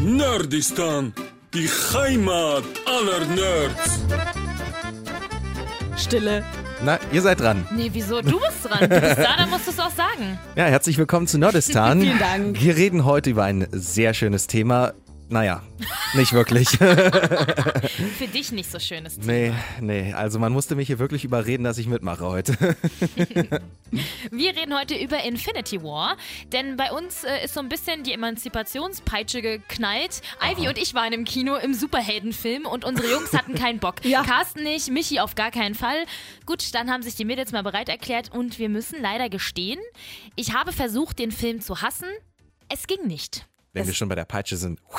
Nerdistan, die Heimat aller Nerds. Stille. Na, ihr seid dran. Nee, wieso? Du bist dran. Du bist da, dann musst du es auch sagen. Ja, herzlich willkommen zu Nerdistan. Vielen Dank. Wir reden heute über ein sehr schönes Thema. Naja, nicht wirklich. Für dich nicht so schönes Thema. nee, nee, also man musste mich hier wirklich überreden, dass ich mitmache heute. Wir reden heute über Infinity War, denn bei uns äh, ist so ein bisschen die Emanzipationspeitsche geknallt. Ivy und ich waren im Kino im Superheldenfilm und unsere Jungs hatten keinen Bock. Ja. Carsten nicht, Michi auf gar keinen Fall. Gut, dann haben sich die Mädels mal bereit erklärt und wir müssen leider gestehen, ich habe versucht, den Film zu hassen. Es ging nicht. Wenn wir schon bei der Peitsche sind.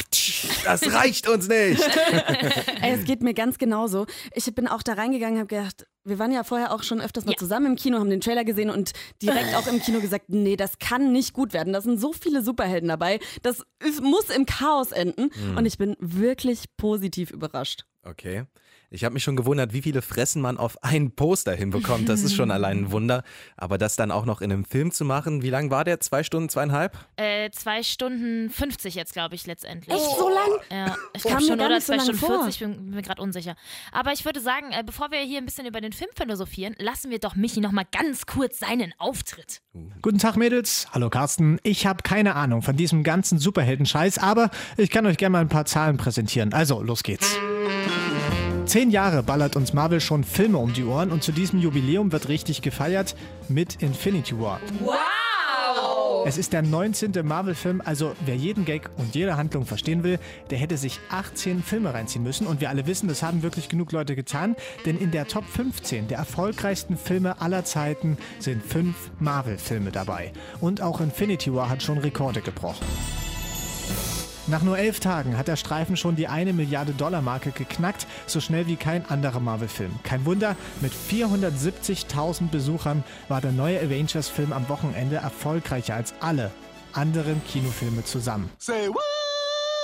Das reicht uns nicht. Ey, es geht mir ganz genauso. Ich bin auch da reingegangen, habe gedacht, wir waren ja vorher auch schon öfters mal Ja. zusammen im Kino, haben den Trailer gesehen und direkt auch im Kino gesagt, nee, das kann nicht gut werden. Da sind so viele Superhelden dabei. Das muss im Chaos enden. Und ich bin wirklich positiv überrascht. Okay. Ich habe mich schon gewundert, wie viele Fressen man auf ein Poster hinbekommt. Das ist schon allein ein Wunder. Aber das dann auch noch in einem Film zu machen, wie lang war der? Zwei Stunden, zweieinhalb? Äh, zwei Stunden 50 jetzt, glaube ich, letztendlich. Echt so lang? Ja, ich Kam glaube mir schon, oder so zwei lang Stunden vor. 40, ich bin mir gerade unsicher. Aber ich würde sagen, äh, bevor wir hier ein bisschen über den Film philosophieren, lassen wir doch Michi noch mal ganz kurz seinen Auftritt. Guten Tag, Mädels. Hallo, Carsten. Ich habe keine Ahnung von diesem ganzen Superhelden-Scheiß, aber ich kann euch gerne mal ein paar Zahlen präsentieren. Also, los geht's. Zehn Jahre ballert uns Marvel schon Filme um die Ohren und zu diesem Jubiläum wird richtig gefeiert mit Infinity War. Wow! Es ist der 19. Marvel-Film, also wer jeden Gag und jede Handlung verstehen will, der hätte sich 18 Filme reinziehen müssen. Und wir alle wissen, das haben wirklich genug Leute getan, denn in der Top 15 der erfolgreichsten Filme aller Zeiten sind fünf Marvel-Filme dabei. Und auch Infinity War hat schon Rekorde gebrochen. Nach nur elf Tagen hat der Streifen schon die eine Milliarde Dollar Marke geknackt, so schnell wie kein anderer Marvel-Film. Kein Wunder, mit 470.000 Besuchern war der neue Avengers-Film am Wochenende erfolgreicher als alle anderen Kinofilme zusammen.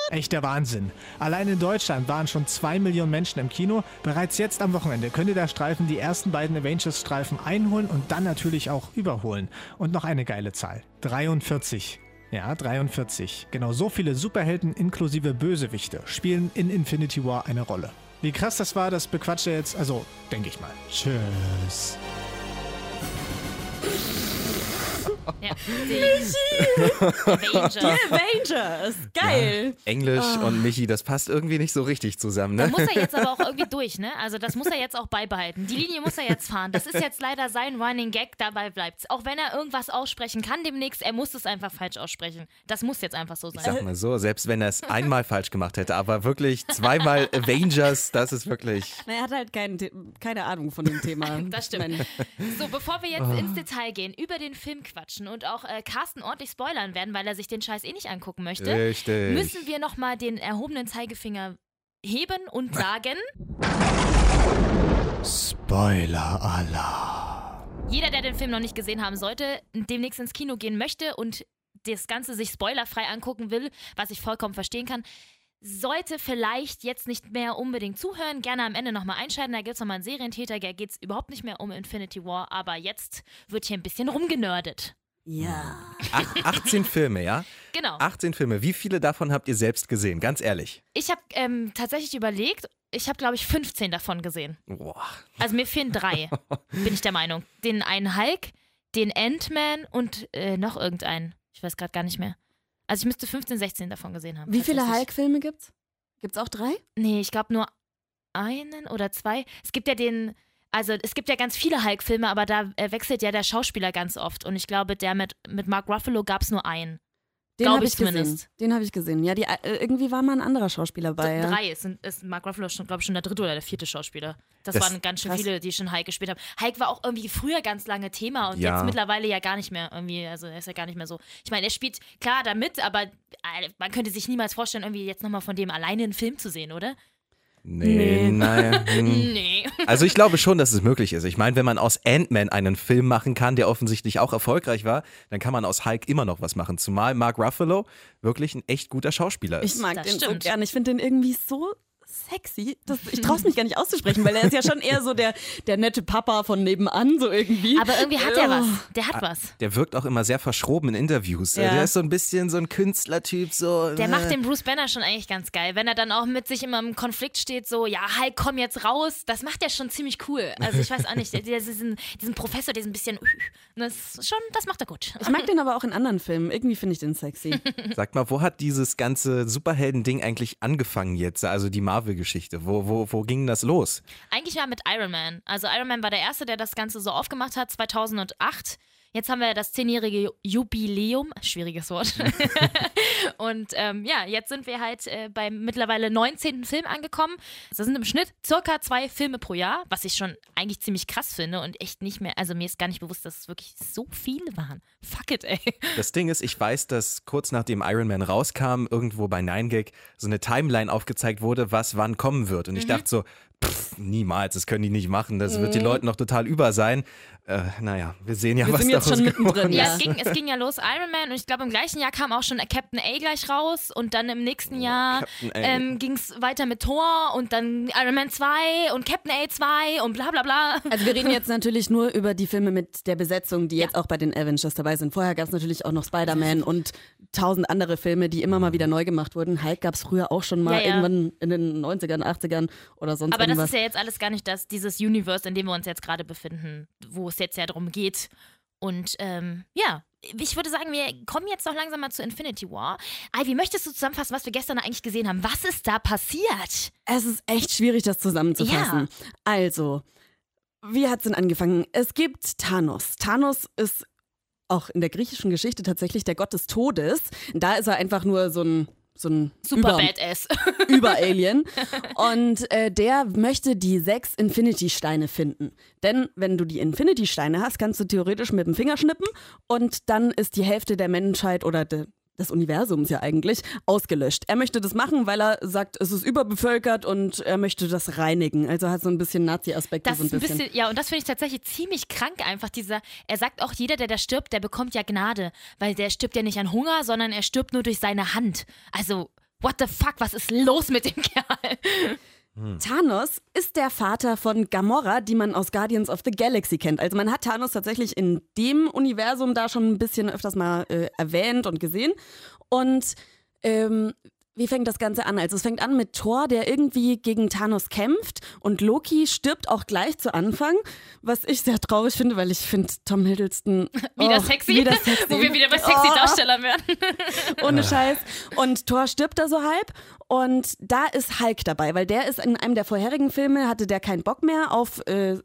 Echter Wahnsinn. Allein in Deutschland waren schon zwei Millionen Menschen im Kino. Bereits jetzt am Wochenende könnte der Streifen die ersten beiden Avengers-Streifen einholen und dann natürlich auch überholen. Und noch eine geile Zahl. 43. Ja, 43. Genau so viele Superhelden inklusive Bösewichte spielen in Infinity War eine Rolle. Wie krass das war, das bequatscht er jetzt, also denke ich mal. Tschüss. Ja, die Avengers. Avengers! Geil! Englisch und Michi, das passt irgendwie nicht so richtig zusammen, Da ne? muss er jetzt aber auch irgendwie durch, ne? Also das muss er jetzt auch beibehalten. Die Linie muss er jetzt fahren. Das ist jetzt leider sein Running Gag, dabei bleibt's. Auch wenn er irgendwas aussprechen kann demnächst, er muss es einfach falsch aussprechen. Das muss jetzt einfach so Ich sein. sag mal so, selbst wenn er es einmal falsch gemacht hätte, aber wirklich zweimal Avengers, das ist wirklich. Na, Er hat halt kein, keine Ahnung von dem Thema. Das stimmt. Ich So, bevor wir jetzt ins Detail gehen, über den Film quatschen und auch äh, Carsten ordentlich spoilern werden, weil er sich den Scheiß eh nicht angucken möchte, Richtig. müssen wir nochmal den erhobenen Zeigefinger heben und sagen, Spoiler Allah. jeder, der den Film noch nicht gesehen haben sollte, demnächst ins Kino gehen möchte und das Ganze sich spoilerfrei angucken will, was ich vollkommen verstehen kann, sollte vielleicht jetzt nicht mehr unbedingt zuhören, gerne am Ende nochmal einschalten. Da gibt es nochmal einen Serientäter, da geht es überhaupt nicht mehr um Infinity War, aber jetzt wird hier ein bisschen rumgenördet. Ja. Ach, 18 Filme, ja? Genau. 18 Filme. Wie viele davon habt ihr selbst gesehen? Ganz ehrlich. Ich habe ähm, tatsächlich überlegt, ich habe, glaube ich, 15 davon gesehen. Boah. Also mir fehlen drei, bin ich der Meinung. Den einen Hulk, den Ant-Man und äh, noch irgendeinen. Ich weiß gerade gar nicht mehr. Also ich müsste 15, 16 davon gesehen haben. Wie viele. Hulk-Filme gibt's? Gibt's auch drei? Nee, ich glaube nur einen oder zwei. Es gibt ja den, also es gibt ja ganz viele Hulk-Filme, aber da äh, wechselt ja der Schauspieler ganz oft. Und ich glaube, der mit, mit Mark Ruffalo gab es nur einen. Den habe ich ich gesehen. zumindest. Den habe ich gesehen. Ja, die, äh, irgendwie war mal ein anderer Schauspieler bei. Ja. Drei. Es sind, ist Mark Ruffalo schon, glaube ich, schon der dritte oder der vierte Schauspieler. Das, Das- waren ganz schön krass. viele, die schon Hulk gespielt haben. Hulk war auch irgendwie früher ganz lange Thema und Ja. jetzt mittlerweile ja gar nicht mehr irgendwie, also er ist ja gar nicht mehr so. Ich meine, er spielt klar damit, aber äh, man könnte sich niemals vorstellen, irgendwie jetzt nochmal von dem alleine einen Film zu sehen, oder? Nee, Nee. nein. hm. Nee. Also ich glaube schon, dass es möglich ist. Ich meine, wenn man aus Ant-Man einen Film machen kann, der offensichtlich auch erfolgreich war, dann kann man aus Hulk immer noch was machen. Zumal Mark Ruffalo wirklich ein echt guter Schauspieler Ich ist. mag Das den so stimmt. gern. Ich finde den irgendwie so sexy. Das, ich traue mich gar nicht auszusprechen, weil er ist ja schon eher so der, der nette Papa von nebenan, so irgendwie. Aber irgendwie hat er was. Der hat was. Der wirkt auch immer sehr verschroben in Interviews. Ja. Der ist so ein bisschen so ein Künstlertyp, so. Der äh, macht den Bruce Banner schon eigentlich ganz geil. Wenn er dann auch mit sich immer im Konflikt steht, so, ja, Hulk, komm jetzt raus. Das macht er schon ziemlich cool. Also ich weiß auch nicht, der, der, diesen, diesen Professor, diesen bisschen, das ist schon, das macht er gut. Ich mag den aber auch in anderen Filmen. Irgendwie finde ich den sexy. Sag mal, wo hat dieses ganze Superhelden-Ding eigentlich angefangen jetzt? Also die Marvel-Geschichte. Wo, wo, wo ging das los? Eigentlich war mit Iron Man. Also Iron Man war der Erste, der das Ganze so aufgemacht hat, 2008. Jetzt haben wir das zehnjährige Jubiläum, schwieriges Wort. und ähm, ja, jetzt sind wir halt äh, beim mittlerweile 19. Film angekommen. Das sind im Schnitt circa zwei Filme pro Jahr, was ich schon eigentlich ziemlich krass finde und echt nicht mehr, also mir ist gar nicht bewusst, dass es wirklich so viele waren. Fuck it, ey. Das Ding ist, ich weiß, dass kurz nachdem Iron Man rauskam, irgendwo bei 9gag so eine Timeline aufgezeigt wurde, was wann kommen wird. Und ich dachte so, pff, niemals, das können die nicht machen. Das wird den Leuten noch total über sein. Äh, naja, wir sehen ja, Wir was sind jetzt daraus schon mittendrin, Ja, Ja. es, ging, es ging ja los Iron Man und ich glaube im gleichen Jahr kam auch schon Captain A gleich raus und dann im nächsten Jahr ähm, ging es weiter mit Thor und dann Iron Man 2 und Captain A 2 und bla bla bla. Also wir reden jetzt natürlich nur über die Filme mit der Besetzung, die jetzt auch bei den Avengers dabei sind. Vorher gab es natürlich auch noch Spider-Man und tausend andere Filme, die immer mal wieder neu gemacht wurden. Hulk gab es früher auch schon mal Ja, ja. irgendwann in den 90ern, 80ern oder sonst Aber das ist ja jetzt alles gar nicht das, dieses Universe, in dem wir uns jetzt gerade befinden, wo es jetzt ja darum geht. Und ähm, ja, ich würde sagen, wir kommen jetzt doch langsam mal zu Infinity War. Ivy, möchtest du zusammenfassen, was wir gestern eigentlich gesehen haben? Was ist da passiert? Es ist echt schwierig, das zusammenzufassen. Also, wie hat es denn angefangen? Es gibt Thanos. Thanos ist auch in der griechischen Geschichte tatsächlich der Gott des Todes. Da ist er einfach nur so ein so ein Super Über- Badass. Über-Alien. Und äh, der möchte die sechs Infinity-Steine finden. Denn wenn du die Infinity-Steine hast, kannst du theoretisch mit dem Finger schnippen und dann ist die Hälfte der Menschheit oder de, des Universums ja eigentlich ausgelöscht. Er möchte das machen, weil er sagt, es ist überbevölkert und er möchte das reinigen. Also hat so ein bisschen Nazi-Aspekte. Das so ein bisschen. bisschen, ja, und das finde ich tatsächlich ziemlich krank einfach, dieser, er sagt auch, jeder, der da stirbt, der bekommt ja Gnade, weil der stirbt ja nicht an Hunger, sondern er stirbt nur durch seine Hand. Also, what the fuck, was ist los mit dem Kerl? Thanos ist der Vater von Gamora, die man aus Guardians of the Galaxy kennt. Also man hat Thanos tatsächlich in dem Universum da schon ein bisschen öfters mal äh, erwähnt und gesehen. Und ähm, wie fängt das Ganze an? Also es fängt an mit Thor, der irgendwie gegen Thanos kämpft und Loki stirbt auch gleich zu Anfang, was ich sehr traurig finde, weil ich finde Tom Hiddleston Wieder oh, sexy, Wieder sexy. wo wir wieder bei sexy Oh. Darsteller werden. Ohne Scheiß. Und Thor stirbt da so halb. Und da ist Hulk dabei, weil der ist in einem der vorherigen Filme, hatte der keinen Bock mehr auf äh,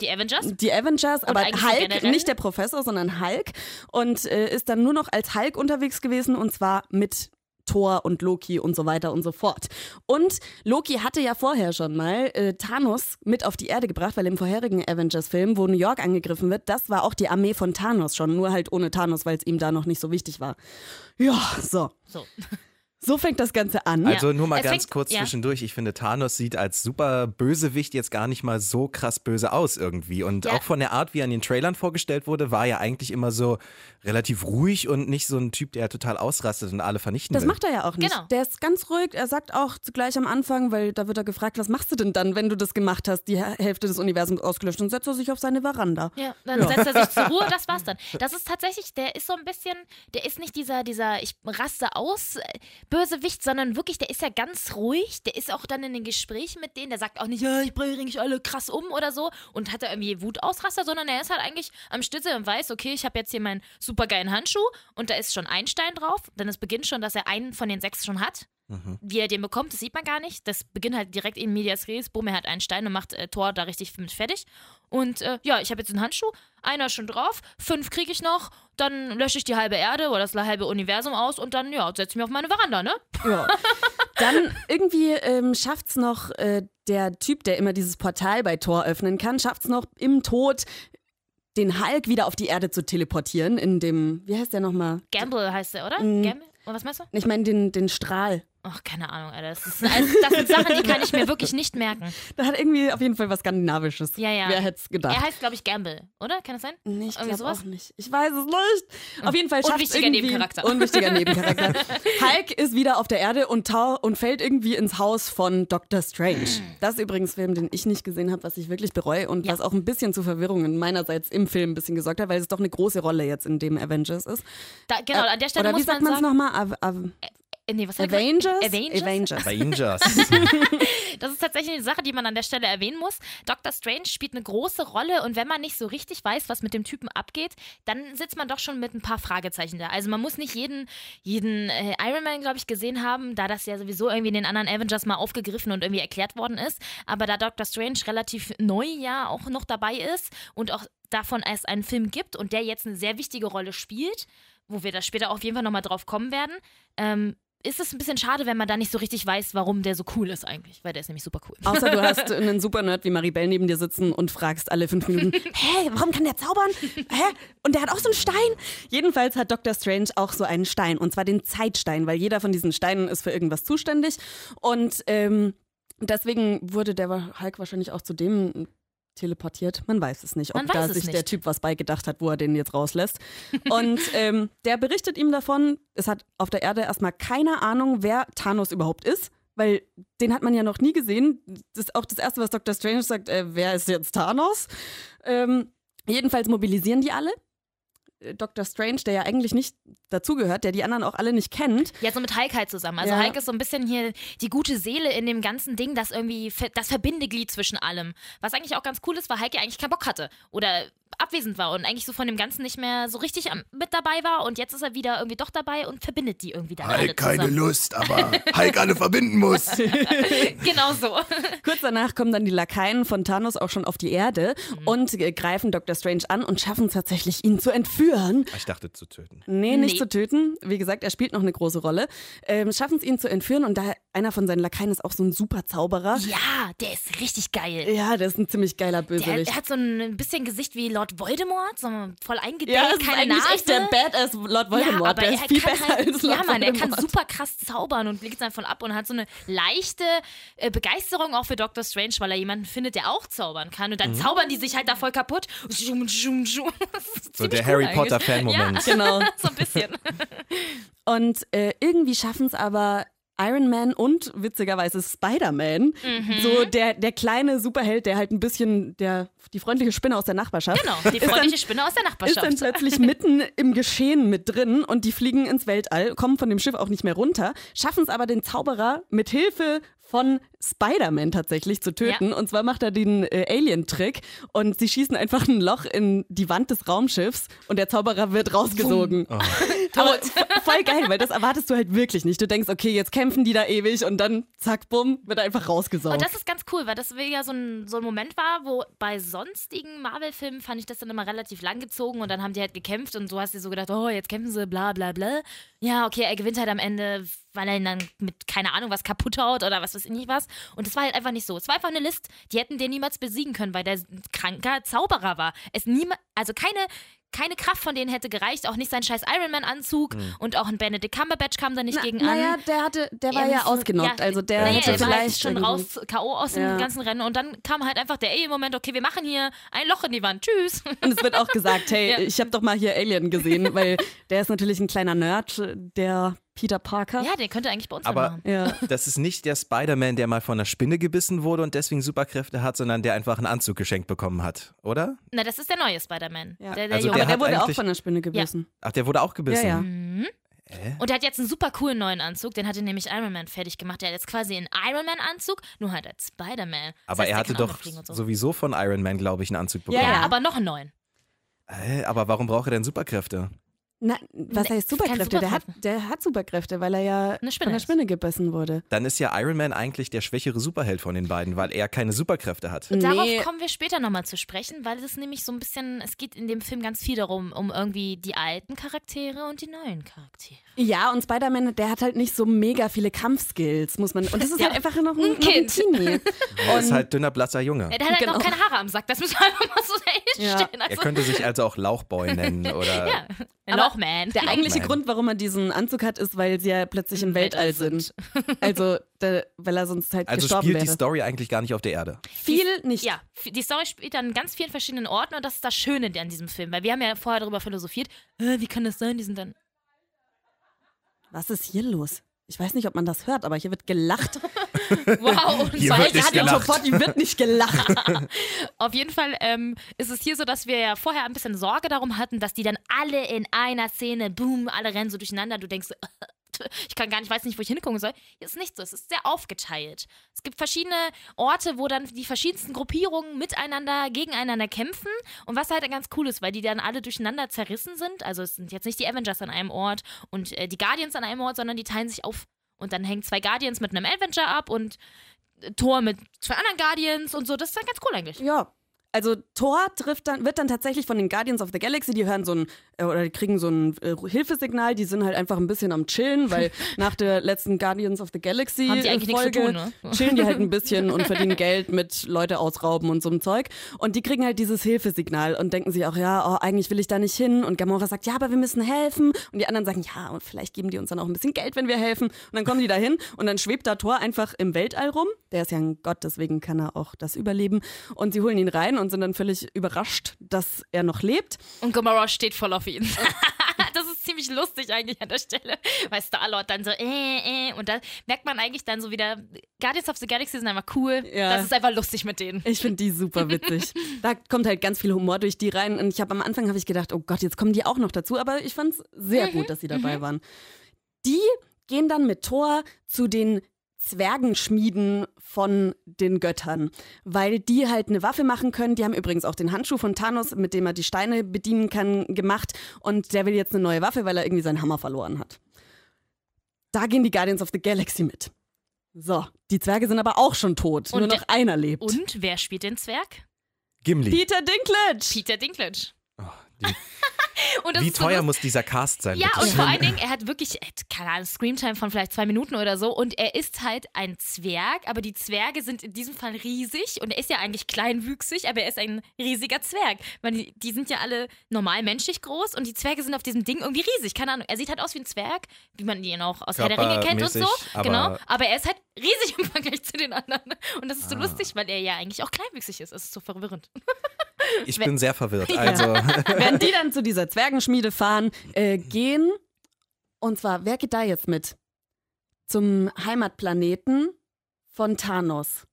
Die Avengers? die Avengers, aber Hulk, generell? nicht der Professor, sondern Hulk. Und äh, ist dann nur noch als Hulk unterwegs gewesen und zwar mit Thor und Loki und so weiter und so fort. Und Loki hatte ja vorher schon mal äh, Thanos mit auf die Erde gebracht, weil im vorherigen Avengers-Film, wo New York angegriffen wird, das war auch die Armee von Thanos schon, nur halt ohne Thanos, weil es ihm da noch nicht so wichtig war. Ja, so. So. So fängt das Ganze an. Also nur mal Es ganz fängt- kurz ja. zwischendurch. Ich finde, Thanos sieht als super Bösewicht jetzt gar nicht mal so krass böse aus irgendwie. Und Ja. auch von der Art, wie er in den Trailern vorgestellt wurde, war er eigentlich immer so relativ ruhig und nicht so ein Typ, der total ausrastet und alle vernichten Das will. macht er ja auch nicht. Genau. Der ist ganz ruhig. Er sagt auch gleich am Anfang, weil da wird er gefragt, was machst du denn dann, wenn du das gemacht hast, die Hälfte des Universums ausgelöscht und setzt er sich auf seine Veranda. Ja, dann setzt er sich zur Ruhe, das war's dann. Das ist tatsächlich, der ist so ein bisschen, der ist nicht dieser, dieser, ich raste aus äh, Bösewicht, sondern wirklich, der ist ja ganz ruhig. Der ist auch dann in den Gesprächen mit denen, der sagt auch nicht, ja, ich bringe mich alle krass um oder so und hat da irgendwie Wutausraster, sondern er ist halt eigentlich am Stütze und weiß, okay, ich habe jetzt hier meinen supergeilen Handschuh und da ist schon ein Stein drauf. Denn es beginnt schon, dass er einen von den sechs schon hat. Wie er den bekommt, das sieht man gar nicht. Das beginnt halt direkt in Medias Res. Bumm, er hat einen Stein und macht äh, Tor da richtig mit fertig. Und äh, ja, ich habe jetzt einen Handschuh, einer ist schon drauf, fünf kriege ich noch, dann lösche ich die halbe Erde oder das halbe Universum aus und dann, ja, setze ich mich auf meine Veranda, ne? Ja. Dann irgendwie ähm, schafft es noch äh, der Typ, der immer dieses Portal bei Thor öffnen kann, schafft es noch im Tod den Hulk wieder auf die Erde zu teleportieren, in dem, wie heißt der nochmal? Gamble heißt der, oder? Mhm. Gamble? Und was meinst du? Ich meine den, den Strahl. Ach, keine Ahnung, Alter. Das, ist, also, das sind Sachen, die kann ich mir wirklich nicht merken. Da hat irgendwie auf jeden Fall was Skandinavisches. Ja, ja. Wer hätte es gedacht? Er heißt, glaube ich, Gamble, oder? Kann das sein? Nee, ich glaube auch nicht. Ich weiß es nicht. Auf jeden Fall schafft Unwichtiger irgendwie Nebencharakter. Unwichtiger Nebencharakter. Hulk ist wieder auf der Erde und, tau und fällt irgendwie ins Haus von Doctor Strange. Das ist übrigens ein Film, den ich nicht gesehen habe, was ich wirklich bereue und Ja. was auch ein bisschen zu Verwirrungen meinerseits im Film ein bisschen gesorgt hat, weil es doch eine große Rolle jetzt in dem Avengers ist. Da, genau, an der Stelle Oder wie muss sagt man es nochmal? Äh, nee, was? Avengers? Avengers? Avengers. Avengers. Das ist tatsächlich eine Sache, die man an der Stelle erwähnen muss. Doctor Strange spielt eine große Rolle und wenn man nicht so richtig weiß, was mit dem Typen abgeht, dann sitzt man doch schon mit ein paar Fragezeichen da. Also man muss nicht jeden, jeden äh, Iron Man, glaube ich, gesehen haben, da das ja sowieso irgendwie in den anderen Avengers mal aufgegriffen und irgendwie erklärt worden ist. Aber da Doctor Strange relativ neu ja auch noch dabei ist und auch davon es einen Film gibt und der jetzt eine sehr wichtige Rolle spielt, wo wir da später auf jeden Fall nochmal drauf kommen werden, ähm, ist es ein bisschen schade, wenn man da nicht so richtig weiß, warum der so cool ist eigentlich, weil der ist nämlich super cool. Außer du hast einen Super-Nerd wie Maribel neben dir sitzen und fragst alle fünf Minuten, hä, warum kann der zaubern? Hä? Und der hat auch so einen Stein? Jedenfalls hat Dr. Strange auch so einen Stein, und zwar den Zeitstein, weil jeder von diesen Steinen ist für irgendwas zuständig. Und ähm, deswegen wurde der Hulk wahrscheinlich auch zu dem teleportiert. Man weiß es nicht, ob Man da sich der nicht. Typ was beigedacht hat, wo er den jetzt rauslässt. Und ähm, der berichtet ihm davon, es hat auf der Erde erstmal keine Ahnung, wer Thanos überhaupt ist. Weil den hat man ja noch nie gesehen. Das ist auch das Erste, was Dr. Strange sagt, äh, wer ist jetzt Thanos? Ähm, jedenfalls mobilisieren die alle. Äh, Dr. Strange, der ja eigentlich nicht dazugehört, der die anderen auch alle nicht kennt. Ja, so mit Hulk halt zusammen. Also Ja. Hulk ist so ein bisschen hier die gute Seele in dem ganzen Ding, das irgendwie das Verbindeglied zwischen allem. Was eigentlich auch ganz cool ist, weil Hulk ja eigentlich keinen Bock hatte oder abwesend war und eigentlich so von dem Ganzen nicht mehr so richtig am, mit dabei war und jetzt ist er wieder irgendwie doch dabei und verbindet die irgendwie dann alle Hulk keine. Lust, aber Hulk alle verbinden muss. Genau so. Kurz danach kommen dann die Lakaien von Thanos auch schon auf die Erde Mhm. und äh, greifen Dr. Strange an und schaffen es tatsächlich, ihn zu entführen. Ich dachte zu töten. Nee, nicht Nee. zu töten. Wie gesagt, er spielt noch eine große Rolle. Ähm, schaffen es, ihn zu entführen und da einer von seinen Lakaien ist auch so ein super Zauberer. Ja, der ist richtig geil. Ja, der ist ein ziemlich geiler Der, Bösewicht. der hat so ein bisschen Gesicht wie Lord Voldemort, so voll eingedellt, ja, das ist keine eigentlich Nase. echt der Badass Lord Voldemort. Ja, aber der er ist viel kann besser halt, als Lord Ja, Mann, er kann Voldemort. super krass zaubern und blickt einfach ab und hat so eine leichte äh, Begeisterung auch für Doctor Strange, weil er jemanden findet, der auch zaubern kann. Und dann zaubern die sich halt da voll kaputt. Ist So der cool Harry. Potter Fan-Moment. Genau. So ein bisschen. Und äh, irgendwie schaffen es aber Iron Man und witzigerweise Spider-Man, Mhm. so der, der kleine Superheld, der halt ein bisschen der, die freundliche Spinne aus der Nachbarschaft. Genau, die ist dann- freundliche Spinne aus der Ist Nachbarschaft. dann plötzlich mitten im Geschehen mit drin und die fliegen ins Weltall, kommen von dem Schiff auch nicht mehr runter, schaffen es aber den Zauberer mit Hilfe von Spider-Man tatsächlich zu töten. Und zwar macht er den äh, Alien-Trick und sie schießen einfach ein Loch in die Wand des Raumschiffs und der Zauberer wird rausgesogen. Aber v- voll geil, weil das erwartest du halt wirklich nicht. Du denkst, okay, jetzt kämpfen die da ewig und dann zack, bumm, wird er einfach rausgesaugt. Und das ist ganz cool, weil das ja so ein, so ein Moment war, wo bei sonstigen Marvel-Filmen fand ich das dann immer relativ lang gezogen und dann haben die halt gekämpft und so hast du so gedacht, oh, jetzt kämpfen sie, bla bla bla. Ja, okay, er gewinnt halt am Ende, weil er ihn dann mit, keine Ahnung, was kaputt haut oder was weiß ich nicht was. Und das war halt einfach nicht so. Es war einfach eine List, die hätten den niemals besiegen können, weil der ein kranker Zauberer war. Es niema also keine, keine Kraft von denen hätte gereicht, auch nicht sein scheiß Iron Man-Anzug und auch ein Benedict Cumberbatch kam da nicht Na, gegen naja, an. der hatte, der war Ja, ja ausgenockt, ja, also der nee, hätte er war halt vielleicht schon raus, K.O. aus dem Ja. ganzen Rennen und dann kam halt einfach der Alien-Moment, okay, wir machen hier ein Loch in die Wand, tschüss. Und es wird auch gesagt, hey, Ja. ich habe doch mal hier Alien gesehen, weil der ist natürlich ein kleiner Nerd, der Peter Parker. ja, den könnte eigentlich bei uns Aber machen. Ja. das ist nicht der Spider-Man, der mal von einer Spinne gebissen wurde und deswegen Superkräfte hat, sondern der einfach einen Anzug geschenkt bekommen hat, oder? Na, das ist der neue Spider-Man. Ja. Der, der Also Junge. der Aber der wurde auch von der Spinne gebissen. Ach, der wurde auch gebissen. Ja, ja. Mhm. Und der hat jetzt einen super coolen neuen Anzug, den hatte nämlich Iron Man fertig gemacht. Der hat jetzt quasi einen Iron Man-Anzug, nur halt als Spider-Man. Das Aber heißt, er der hatte doch so. sowieso von Iron Man, glaube ich, einen Anzug Ja, bekommen. ja, Ja. aber noch einen neuen. Hä, aber warum braucht er denn Superkräfte? Na, was heißt Superkräfte? Der hat, Superkräfte. der hat Superkräfte, weil er ja Eine Spinne von der. Spinne gebissen wurde. Dann ist ja Iron Man eigentlich der schwächere Superheld von den beiden, weil er keine Superkräfte hat. Nee. Darauf kommen wir später nochmal zu sprechen, weil es nämlich so ein bisschen, es geht in dem Film ganz viel darum, um irgendwie die alten Charaktere und die neuen Charaktere. Ja, und Spider-Man, der hat halt nicht so mega viele Kampfskills, muss man. Und das ist Ja. halt einfach noch ein, Ein noch ein Kind. Teenie. Er ist halt dünner, blasser Junge. Der hat halt Genau. noch keine Haare am Sack, das müssen wir einfach mal so Ja. dahinstellen. Er Also, könnte sich also auch Lauchboy nennen oder ja. Aber Hawkman. Der eigentliche. Grund, warum er diesen Anzug hat, ist, weil sie ja plötzlich im, Im Weltall Weltall sind. Also, der, weil er sonst halt Also gestorben spielt wäre. die Story eigentlich gar nicht auf der Erde. Viel nicht. Ja, die Story spielt an ganz vielen verschiedenen Orten und das ist das Schöne an diesem Film, weil wir haben ja vorher darüber philosophiert, äh, wie kann das sein, die sind dann Was ist hier los? Ich weiß nicht, ob man das hört, aber hier wird gelacht. wow und Hier wird nicht hat gelacht. Sofort, hier wird nicht gelacht. Auf jeden Fall ähm, ist es hier so, dass wir ja vorher ein bisschen Sorge darum hatten, dass die dann alle in einer Szene, boom, alle rennen so durcheinander. Du denkst, ich kann gar nicht, weiß nicht, wo ich hingucken soll. Hier ist nicht so. Es ist sehr aufgeteilt. Es gibt verschiedene Orte, wo dann die verschiedensten Gruppierungen miteinander, gegeneinander kämpfen. Und was halt ganz cool ist, weil die dann alle durcheinander zerrissen sind. Also es sind jetzt nicht die Avengers an einem Ort und äh, die Guardians an einem Ort, sondern die teilen sich auf. Und dann hängen zwei Guardians mit einem Avenger ab und äh, Thor mit zwei anderen Guardians und so. Das ist dann ganz cool eigentlich. Ja. Also Thor trifft dann, wird dann tatsächlich von den Guardians of the Galaxy, die hören so ein, oder die kriegen so ein äh, Hilfesignal, die sind halt einfach ein bisschen am Chillen, weil nach der letzten Guardians of the Galaxy Haben die eigentlich nichts zu Folge tun, ne? chillen die halt ein bisschen und verdienen Geld mit Leute ausrauben und so einem Zeug. Und die kriegen halt dieses Hilfesignal und denken sich auch, ja, oh, eigentlich will ich da nicht hin. Und Gamora sagt, ja, aber wir müssen helfen. Und die anderen sagen, ja, und vielleicht geben die uns dann auch ein bisschen Geld, wenn wir helfen. Und dann kommen die da hin und dann schwebt da Thor einfach im Weltall rum. Der ist ja ein Gott, deswegen kann er auch das überleben. Und sie holen ihn rein und sind dann völlig überrascht, dass er noch lebt. Und Gamora steht voll auf ihn. das ist ziemlich lustig eigentlich an der Stelle. Weil Star-Lord dann so, äh, äh. Und da merkt man eigentlich dann so wieder, Guardians of the Galaxy sind einfach cool. Ja. Das ist einfach lustig mit denen. Ich finde die super witzig. da kommt halt ganz viel Humor durch die rein. Und ich habe am Anfang habe ich gedacht, oh Gott, jetzt kommen die auch noch dazu. Aber ich fand es sehr gut, dass sie dabei waren. Die gehen dann mit Thor zu den Zwergenschmieden von den Göttern, weil die halt eine Waffe machen können. Die haben übrigens auch den Handschuh von Thanos, mit dem er die Steine bedienen kann, gemacht. Und der will jetzt eine neue Waffe, weil er irgendwie seinen Hammer verloren hat. Da gehen die Guardians of the Galaxy mit. So, die Zwerge sind aber auch schon tot. Und Nur noch einer lebt. Und wer spielt den Zwerg? Gimli. Peter Dinklage. Peter Dinklage. wie so teuer lustig. muss dieser Cast sein? Ja, bitte und vor allen Dingen, er hat wirklich, er hat, keine Ahnung, Screamtime von vielleicht zwei Minuten oder so. Und er ist halt ein Zwerg, aber die Zwerge sind in diesem Fall riesig. Und er ist ja eigentlich kleinwüchsig, aber er ist ein riesiger Zwerg. Weil die, die sind ja alle normal menschlich groß und die Zwerge sind auf diesem Ding irgendwie riesig. Keine Ahnung, er sieht halt aus wie ein Zwerg, wie man ihn auch aus Herr der Ringe kennt und so. Aber- genau. Aber er ist halt riesig im Vergleich zu den anderen. Und das ist Ah. so lustig, weil er ja eigentlich auch kleinwüchsig ist. Das ist so verwirrend. Ich bin sehr verwirrt. Also, Während die dann zu dieser Zwergenschmiede fahren, äh, gehen, und zwar, wer geht da jetzt mit? Zum Heimatplaneten von Thanos.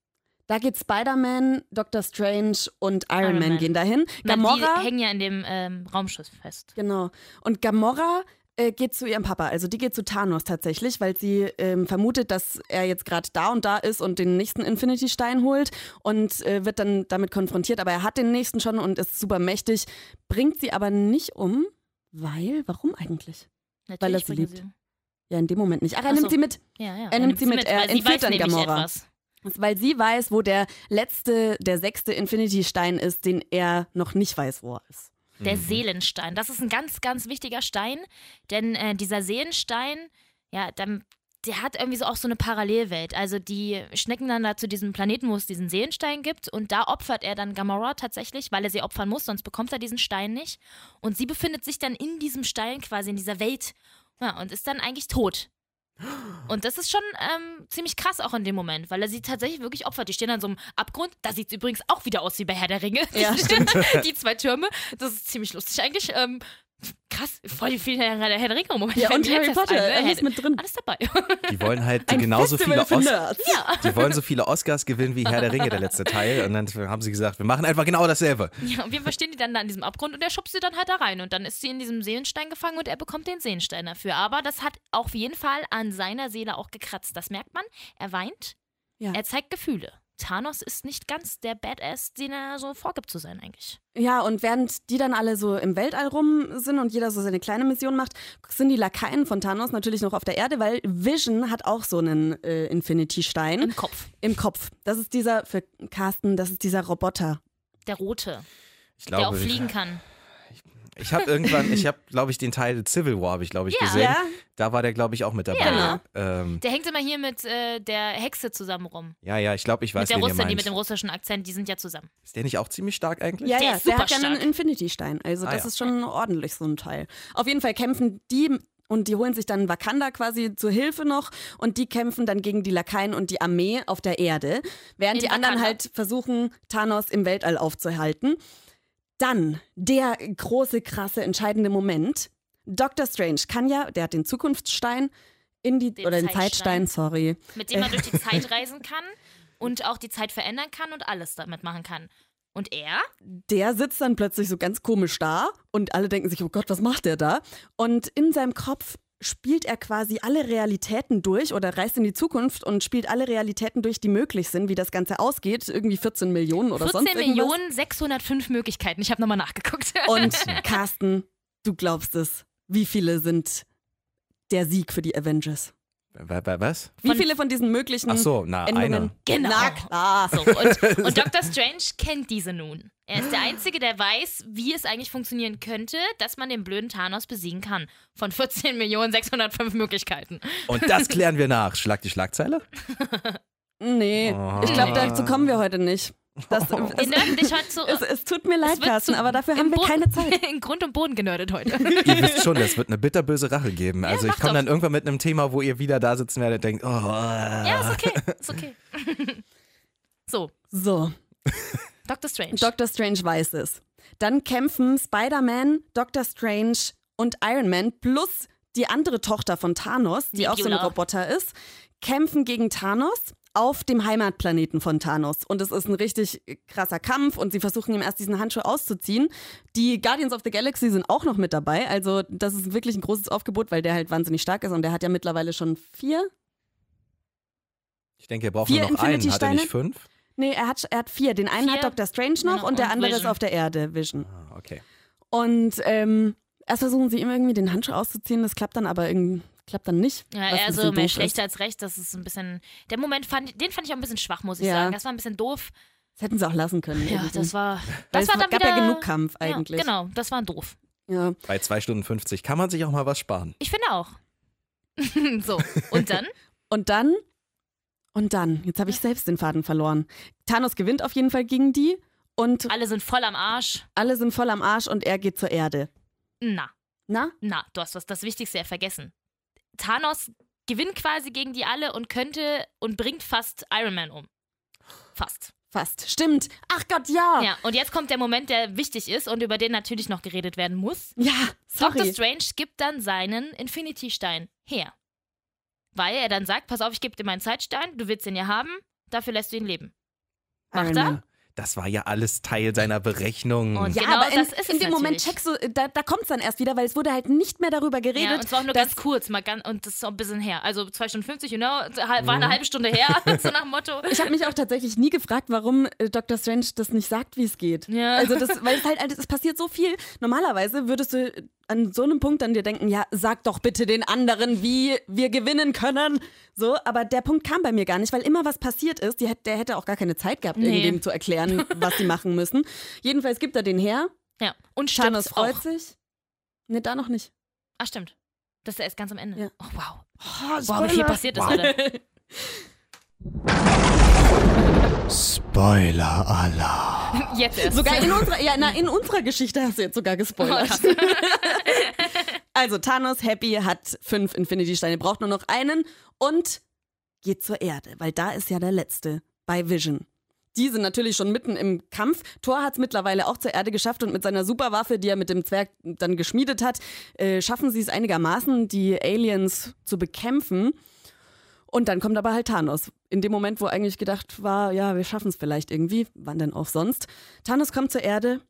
Da geht Spider-Man, Doctor Strange und Iron, Iron Man, Man. gehen dahin. Na, Gamora, Die hängen ja in dem ähm, Raumschiff fest. genau. Und Gamora äh, geht zu ihrem Papa, also die geht zu Thanos tatsächlich, weil sie ähm, vermutet, dass er jetzt gerade da und da ist und den nächsten Infinity-Stein holt und äh, wird dann damit konfrontiert. Aber er hat den nächsten schon und ist super mächtig, bringt sie aber nicht um, weil, warum eigentlich? Weil er sie liebt. Ja, in dem Moment nicht. Ach, er Ach nimmt so. sie mit. Ja, ja. Er nimmt sie mit, er weil sie entführt dann Gamora. Weil sie weiß, wo der letzte, der sechste Infinity-Stein ist, den er noch nicht weiß, wo er ist. Der Seelenstein. Das ist ein ganz, ganz wichtiger Stein, denn äh, dieser Seelenstein, ja, dann, der hat irgendwie so auch so eine Parallelwelt. Also die schnecken dann da zu diesem Planeten, wo es diesen Seelenstein gibt und da opfert er dann Gamora tatsächlich, weil er sie opfern muss, sonst bekommt er diesen Stein nicht. Und sie befindet sich dann in diesem Stein quasi, in dieser Welt ja, und ist dann eigentlich tot. Und das ist schon ähm, ziemlich krass auch in dem Moment, weil er sie tatsächlich wirklich opfert. Die stehen an so einem Abgrund. Da sieht es übrigens auch wieder aus wie bei Herr der Ringe. Ja, Die zwei Türme. Das ist ziemlich lustig eigentlich. Ähm, krass, voll die vielen Herr der, Herr der Ringe-Momente. Ja, und Harry Potter, er ist mit drin. Alles dabei. die wollen halt Ein genauso viele Festival für Os Nerds. ja. Die wollen so viele Oscars gewinnen wie Herr der Ringe, der letzte Teil. Und dann haben sie gesagt, wir machen einfach genau dasselbe. ja, und wir verstehen die dann da an diesem Abgrund und er schubst sie dann halt da rein. Und dann ist sie in diesem Seelenstein gefangen und er bekommt den Seelenstein dafür. Aber das hat auf jeden Fall an seiner Seele auch gekratzt. Das merkt man. Er weint. Ja. Er zeigt Gefühle. Thanos ist nicht ganz der Badass, den er so vorgibt zu sein eigentlich. Ja, und während die dann alle so im Weltall rum sind und jeder so seine kleine Mission macht, sind die Lakaien von Thanos natürlich noch auf der Erde, weil Vision hat auch so einen äh, Infinity-Stein Im Kopf. im Kopf. Das ist dieser, für Carsten, das ist dieser Roboter. Der rote, Ich der auch glaube, fliegen kann. Ich habe irgendwann, ich habe, glaube ich, den Teil Civil War, habe ich, glaube ich, Ja. gesehen. Ja. Da war der, glaube ich, auch mit dabei. Ja. Ähm, Der hängt immer hier mit äh, der Hexe zusammen rum. ja, ja, ich glaube, ich weiß, mit der wen ihr Russin, die mit dem russischen Akzent, die sind ja zusammen. Ist der nicht auch ziemlich stark eigentlich? Ja, Der ja, ist der super hat ja einen. Infinity-Stein. Also Ah, das ja. ist schon ordentlich so ein Teil. Auf jeden Fall kämpfen die und die holen sich dann Wakanda quasi zur Hilfe noch und die kämpfen dann gegen die Lakaien und die Armee auf der Erde, während In die anderen Wakanda. halt versuchen, Thanos im Weltall aufzuhalten. Dann der große, krasse, entscheidende Moment. Doctor Strange kann ja, der hat den Zukunftsstein in die, Den oder den Zeitstein. Zeitstein, sorry. Mit dem man durch die Zeit reisen kann und auch die Zeit verändern kann und alles damit machen kann. Und er? der sitzt dann plötzlich so ganz komisch da und alle denken sich, oh Gott, was macht der da? Und in seinem Kopf spielt er quasi alle Realitäten durch oder reist in die Zukunft und spielt alle Realitäten durch, die möglich sind, wie das Ganze ausgeht. Irgendwie 14 Millionen oder 14 sonst irgendwas. Millionen 605 Möglichkeiten. Ich habe nochmal nachgeguckt. Und Carsten, du glaubst es, wie viele sind der Sieg für die Avengers? Wa- wa- Was? Wie viele von diesen möglichen Ach so, na, Endungen? einer. Genau. Na klar. So, und, und Dr. Strange kennt diese nun. Er ist der Einzige, der weiß, wie es eigentlich funktionieren könnte, dass man den blöden Thanos besiegen kann. Von 14.605 Möglichkeiten. Und das klären wir nach. Schlag die Schlagzeile? Nee, Oh. ich glaube, dazu kommen wir heute nicht. Das, Wir es, dich heute so. es, es tut mir leid, es Carsten, aber dafür haben wir Boden- keine Zeit. In Grund und Boden genördet heute. Ihr wisst schon, das wird eine bitterböse Rache geben. Also ich mach komme dann irgendwann mit einem Thema, wo ihr wieder da sitzen werdet und denkt, oh. Ja, ist okay. Ist okay. So, So, Dr. Strange. Doctor Strange weiß es. Dann kämpfen Spider-Man, Doctor Strange und Iron Man plus die andere Tochter von Thanos, die auch so ein. Roboter ist, kämpfen gegen Thanos auf dem Heimatplaneten von Thanos. Und es ist ein richtig krasser Kampf und sie versuchen ihm erst diesen Handschuh auszuziehen. Die Guardians of the Galaxy sind auch noch mit dabei. Also das ist wirklich ein großes Aufgebot, weil der halt wahnsinnig stark ist und der hat ja mittlerweile schon vier. Ich denke, ihr braucht Vier nur noch einen. Hat er nicht fünf? Nee, er hat, er hat vier. Den einen Vier. hat Doctor Strange noch Genau, und der und andere ist Vision. auf der Erde, Vision. Ah, okay. Und ähm, erst versuchen sie ihm irgendwie den Handschuh auszuziehen, das klappt dann aber irgendwie klappt dann nicht. Ja, eher so mehr schlecht ist. als recht. Das ist ein bisschen. Der Moment fand, den fand ich auch ein bisschen schwach, muss ich Ja. sagen. Das war ein bisschen doof. Das hätten sie auch lassen können. Ja, irgendwie. das war. Weil Das es war dann gab wieder. ja genug Kampf eigentlich. Ja, genau, das war doof. Ja. Bei 2 Stunden 50 kann man sich auch mal was sparen. Ich finde auch. so, und dann? Und dann, und dann, jetzt habe ich selbst den Faden verloren. Thanos gewinnt auf jeden Fall gegen die und Alle sind voll am Arsch. alle sind voll am Arsch und er geht zur Erde. Na, Na? na, du hast das, das Wichtigste ja vergessen. Thanos gewinnt quasi gegen die alle und könnte und bringt fast Iron Man um. Fast. Fast. Stimmt. Ach Gott, ja. Ja, und jetzt kommt der Moment, der wichtig ist und über den natürlich noch geredet werden muss. Ja, Doctor sorry. Strange gibt dann seinen Infinity-Stein her. Weil er dann sagt, pass auf, ich gebe dir meinen Zeitstein, du willst ihn ja haben, dafür lässt du ihn leben. Macht Iron er? Das war ja alles Teil seiner Berechnung. Und Ja, Genau, aber in, das ist in es dem Moment natürlich. checkst du, da, da kommt es dann erst wieder, weil es wurde halt nicht mehr darüber geredet. Ja, und zwar auch nur ganz kurz, mal ganz, und das ist auch ein bisschen her. Also 2 Stunden 50, you know, war Mhm. eine halbe Stunde her, so nach dem Motto. Ich habe mich auch tatsächlich nie gefragt, warum äh, Dr. Strange das nicht sagt, wie es geht. Ja. Also das, weil es halt, also es passiert so viel. Normalerweise würdest du an so einem Punkt dann dir denken, ja, sag doch bitte den anderen, wie wir gewinnen können. So, aber der Punkt kam bei mir gar nicht, weil immer was passiert ist. Die, der hätte auch gar keine Zeit gehabt, Nee. irgendwem zu erklären, was sie machen müssen. Jedenfalls gibt er den her. Ja, und Thanos freut auch. sich. Ne, da noch nicht. Ach, stimmt. Das ist erst ganz am Ende. Ja. Oh, wow. Oh, Wow, wie viel passiert ist, Leute. Spoiler Allah. Jetzt erst. Sogar in unserer, ja, na, in unserer Geschichte hast du jetzt sogar gespoilert. also Thanos Happy hat fünf Infinity-Steine, braucht nur noch einen und geht zur Erde, weil da ist ja der letzte bei Vision. Die sind natürlich schon mitten im Kampf. Thor hat es mittlerweile auch zur Erde geschafft und mit seiner Superwaffe, die er mit dem Zwerg dann geschmiedet hat, äh, schaffen sie es einigermaßen, die Aliens zu bekämpfen. Und dann kommt aber halt Thanos. In dem Moment, wo eigentlich gedacht war, ja, wir schaffen es vielleicht irgendwie, wann denn auch sonst. Thanos kommt zur Erde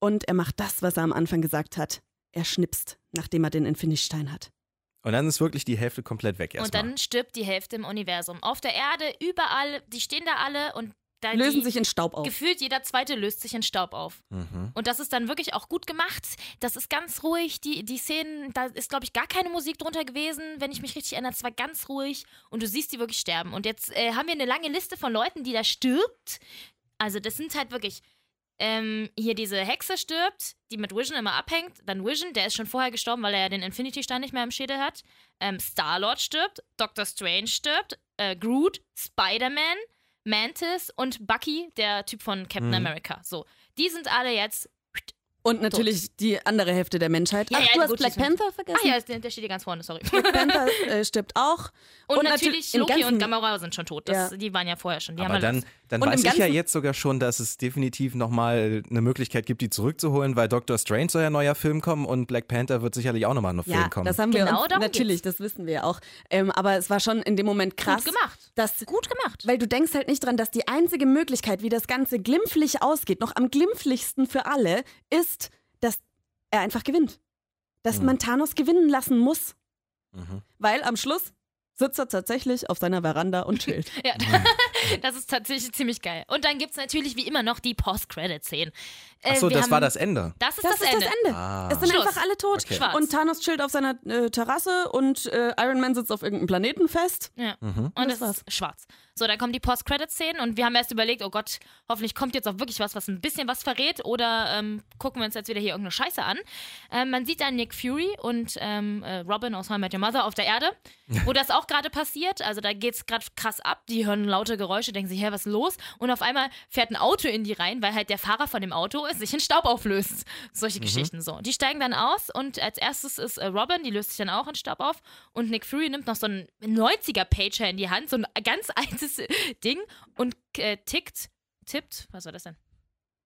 und er macht das, was er am Anfang gesagt hat. Er schnipst, nachdem er den Infinity-Stein hat. Und dann ist wirklich die Hälfte komplett weg Und erstmal. dann stirbt die Hälfte im Universum. Auf der Erde, überall, die stehen da alle und da Lösen die, sich in Staub auf. gefühlt jeder zweite löst sich in Staub auf. Mhm. Und das ist dann wirklich auch gut gemacht. Das ist ganz ruhig. Die, die Szenen, da ist, glaube ich, gar keine Musik drunter gewesen, wenn ich mich richtig erinnere. Es war ganz ruhig und du siehst die wirklich sterben. Und jetzt äh, haben wir eine lange Liste von Leuten, die da stirbt. Also, das sind halt wirklich ähm, hier diese Hexe stirbt, die mit Vision immer abhängt. Dann Vision, der ist schon vorher gestorben, weil er ja den Infinity-Stein nicht mehr im Schädel hat. Ähm, Star-Lord stirbt, Doctor Strange stirbt, äh, Groot, Spider-Man, Mantis und Bucky, der Typ von Captain Mhm. America. So, die sind alle jetzt. Und natürlich die andere Hälfte der Menschheit. Ja, Ach, ja, du hast gut, Black Panther vergessen? Ach ja, der, der steht hier ganz vorne, sorry. Black Panther äh, stirbt auch. Und, Und natürlich im Loki und Gamora sind schon tot. Das, Ja. Die waren ja vorher schon. Die Aber dann, dann weiß ich ja jetzt sogar schon, dass es definitiv nochmal eine Möglichkeit gibt, die zurückzuholen, weil Doctor Strange soll ja ein neuer Film kommen und Black Panther wird sicherlich auch nochmal ein Ja, Film kommen. das haben wir Genau uns, natürlich, das wissen wir ja auch. Ähm, aber es war schon in dem Moment krass. Gut gemacht. Dass, Gut gemacht. Weil du denkst halt nicht dran, dass die einzige Möglichkeit, wie das Ganze glimpflich ausgeht, noch am glimpflichsten für alle, ist, er einfach gewinnt. Dass Mhm. man Thanos gewinnen lassen muss. Mhm. Weil am Schluss sitzt er tatsächlich auf seiner Veranda und chillt. Ja, das ist tatsächlich ziemlich geil. Und dann gibt es natürlich wie immer noch die Post-Credit-Szenen. Äh, Achso, das haben- war das Ende. Das ist Das, das, ist Ende. das Ende. Ah. Es sind Schluss. einfach alle tot. Okay. Schwarz. Und Thanos chillt auf seiner äh, Terrasse und äh, Iron Man sitzt auf irgendeinem Planeten fest. Ja. Mhm. Und Das es war's. ist schwarz. So, dann kommen die Post-Credit-Szenen und wir haben erst überlegt, oh Gott, hoffentlich kommt jetzt auch wirklich was, was ein bisschen was verrät oder ähm, gucken wir uns jetzt wieder hier irgendeine Scheiße an. Ähm, man sieht dann Nick Fury und ähm, äh, Robin aus How I Met Your Mother auf der Erde, wo das auch gerade passiert. Also da geht es gerade krass ab. Die hören laute Geräusche, denken sich, hä, was ist los? Und auf einmal fährt ein Auto in die rein, weil halt der Fahrer von dem Auto sich in Staub auflöst. Solche Geschichten so. Die steigen dann aus und als erstes ist äh, Robin, die löst sich dann auch in Staub auf und Nick Fury nimmt noch so einen 90er-Pager in die Hand, so ein ganz altes äh, Ding und äh, tickt, tippt, was war das denn?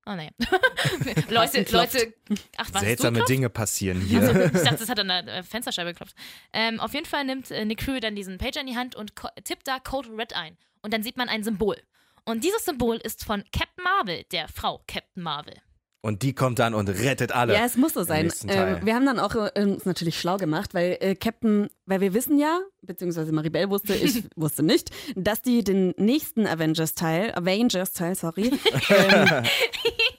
Oh nee. Leute, klopft. Leute, ach was, Seltsame? Dinge passieren hier. Also, ich dachte, das hat an der äh, Fensterscheibe geklopft. Ähm, auf jeden Fall nimmt äh, Nick Fury dann diesen Pager in die Hand und tippt da Code Red ein. Und dann sieht man ein Symbol. Und dieses Symbol ist von Captain Marvel, der Frau Captain Marvel. Und die kommt dann und rettet alle. Ja, es muss so sein. Ähm, wir haben dann auch äh, uns natürlich schlau gemacht, weil äh, Captain, weil wir wissen ja, beziehungsweise Maribel wusste, ich wusste nicht, dass die den nächsten Avengers-Teil, Avengers-Teil, sorry, ähm,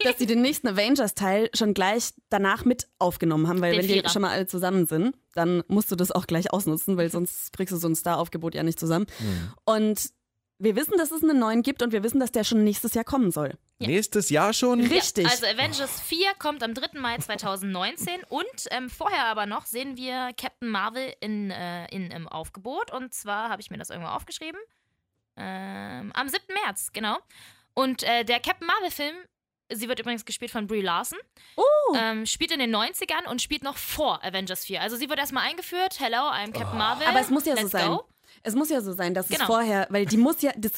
dass die den nächsten Avengers-Teil schon gleich danach mit aufgenommen haben, weil Den wenn die Vierer. schon mal alle zusammen sind, dann musst du das auch gleich ausnutzen, weil sonst kriegst du so ein Star-Aufgebot ja nicht zusammen. Mhm. Und wir wissen, dass es einen neuen gibt und wir wissen, dass der schon nächstes Jahr kommen soll. Ja. Nächstes Jahr schon? Richtig. Ja, also Avengers 4 kommt am 3. Mai 2019 und ähm, vorher aber noch sehen wir Captain Marvel in, äh, in, im Aufgebot. Und zwar habe ich mir das irgendwo aufgeschrieben. Ähm, am 7. März, genau. Und äh, der Captain Marvel-Film, sie wird übrigens gespielt von Brie Larson, Oh. ähm, spielt in den 90ern und spielt noch vor Avengers 4. Also sie wird erstmal eingeführt. Hello, I'm Captain Marvel. Aber es muss ja so Let's sein. Go. Es muss ja so sein, dass Genau. es vorher, weil die muss ja, das,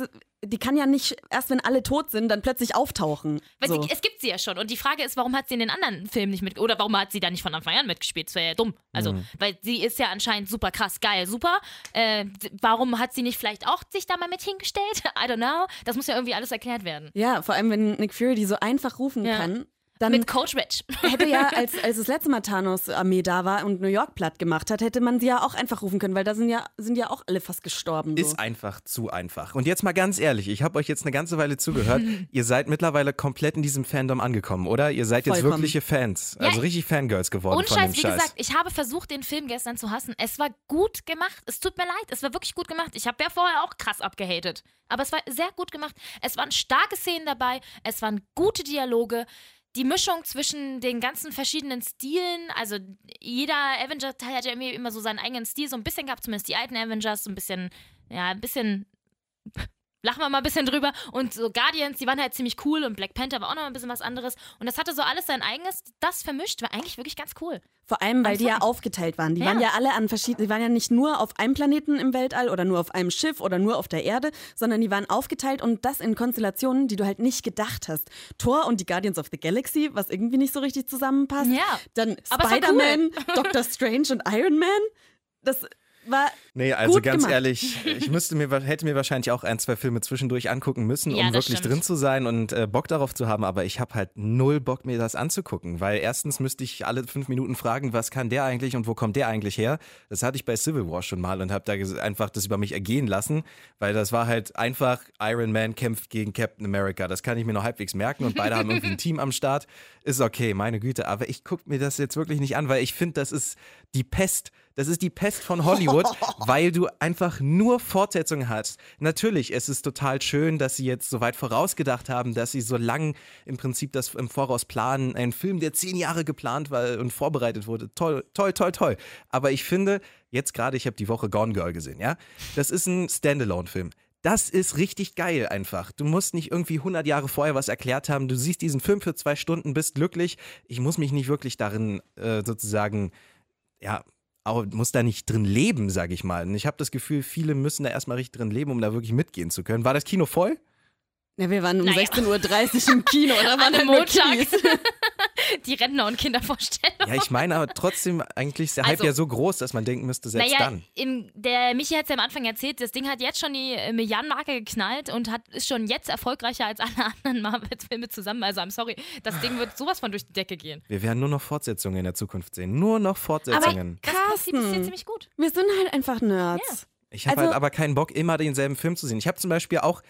die kann ja nicht erst wenn alle tot sind, dann plötzlich auftauchen. Weil so. sie, es gibt sie ja schon. Und die Frage ist, warum hat sie in den anderen Filmen nicht mit oder warum hat sie da nicht von Anfang an mitgespielt? Das wäre ja dumm. Also, Mhm. weil sie ist ja anscheinend super krass, geil, super. Äh, warum hat sie nicht vielleicht auch sich da mal mit hingestellt? I don't know. Das muss ja irgendwie alles erklärt werden. ja, vor allem wenn Nick Fury die so einfach rufen Ja. kann, dann Mit Coach Rich. hätte ja, als, als das letzte Mal Thanos Armee da war und New York platt gemacht hat, hätte man sie ja auch einfach rufen können, weil da sind ja, sind ja auch alle fast gestorben. So. Ist einfach zu einfach. Und jetzt mal ganz ehrlich, ich habe euch jetzt eine ganze Weile zugehört. ihr seid mittlerweile komplett in diesem Fandom angekommen, oder? Ihr seid jetzt Vollkommen. wirkliche Fans, Ja. also richtig Fangirls geworden Und von dem Scheiß, wie Scheiß. gesagt, ich habe versucht, den Film gestern zu hassen. Es war gut gemacht. Es tut mir leid. Es war wirklich gut gemacht. Ich habe ja vorher auch krass abgehatet. Aber es war sehr gut gemacht. Es waren starke Szenen dabei. Es waren gute Dialoge. Die Mischung zwischen den ganzen verschiedenen Stilen, also jeder Avenger-Teil hat ja immer so seinen eigenen Stil, so ein bisschen gehabt, zumindest die alten Avengers, so ein bisschen, ja, ein bisschen lachen wir mal ein bisschen drüber. Und so Guardians, die waren halt ziemlich cool und Black Panther war auch noch ein bisschen was anderes. Und das hatte so alles sein eigenes. Das vermischt war eigentlich wirklich ganz cool. Vor allem, weil die ja aufgeteilt waren. Die Ja. waren ja alle an verschiedenen, die waren ja nicht nur auf einem Planeten im Weltall oder nur auf einem Schiff oder nur auf der Erde, sondern die waren aufgeteilt und das in Konstellationen, die du halt nicht gedacht hast. Thor und die Guardians of the Galaxy, was irgendwie nicht so richtig zusammenpasst. Ja. Dann Spider-Man, Doctor Strange und Iron Man. Das war Nee, also Gut ganz gemacht. ehrlich, ich müsste mir, hätte mir wahrscheinlich auch ein, zwei Filme zwischendurch angucken müssen, Ja, um wirklich stimmt. drin zu sein und äh, Bock darauf zu haben, aber ich habe halt null Bock, mir das anzugucken, weil erstens müsste ich alle fünf Minuten fragen, was kann der eigentlich und wo kommt der eigentlich her? Das hatte ich bei Civil War schon mal und habe da einfach das über mich ergehen lassen, weil das war halt einfach, Iron Man kämpft gegen Captain America, das kann ich mir noch halbwegs merken und beide haben irgendwie ein Team am Start, ist okay, meine Güte, aber ich gucke mir das jetzt wirklich nicht an, weil ich finde, das ist die Pest Das ist die Pest von Hollywood, weil du einfach nur Fortsetzungen hast. Natürlich, es ist total schön, dass sie jetzt so weit vorausgedacht haben, dass sie so lang im Prinzip das im Voraus planen. Ein Film, der zehn Jahre geplant war und vorbereitet wurde. Toll, toll, toll, toll. Aber ich finde, jetzt gerade, ich habe die Woche Gone Girl gesehen, ja? Das ist ein Standalone-Film. Das ist richtig geil einfach. Du musst nicht irgendwie 100 Jahre vorher was erklärt haben. Du siehst diesen Film für zwei Stunden, bist glücklich. Ich muss mich nicht wirklich darin äh, sozusagen, ja, auch, muss da nicht drin leben, sage ich mal. Und ich habe das Gefühl, viele müssen da erstmal richtig drin leben, um da wirklich mitgehen zu können. War das Kino voll? Ja, wir waren um Naja. 16.30 Uhr im Kino, oder waren An da Die Rentner- und Kindervorstellung. Ja, ich meine aber trotzdem, eigentlich ist der Hype Also- ja so groß, dass man denken müsste, selbst naja, dann. Im, der Michi hat es ja am Anfang erzählt, das Ding hat jetzt schon die äh, Milliardenmarke geknallt und hat, ist schon jetzt erfolgreicher als alle anderen Marvel-Filme zusammen. Also, I'm sorry, das Ding wird sowas von durch die Decke gehen. Wir werden nur noch Fortsetzungen in der Zukunft sehen. Nur noch Fortsetzungen. Das Prinzip ist hier Carsten, ziemlich gut. wir sind halt einfach Nerds. Ich habe Also- halt aber keinen Bock, immer denselben Film zu sehen. Ich habe zum Beispiel auch,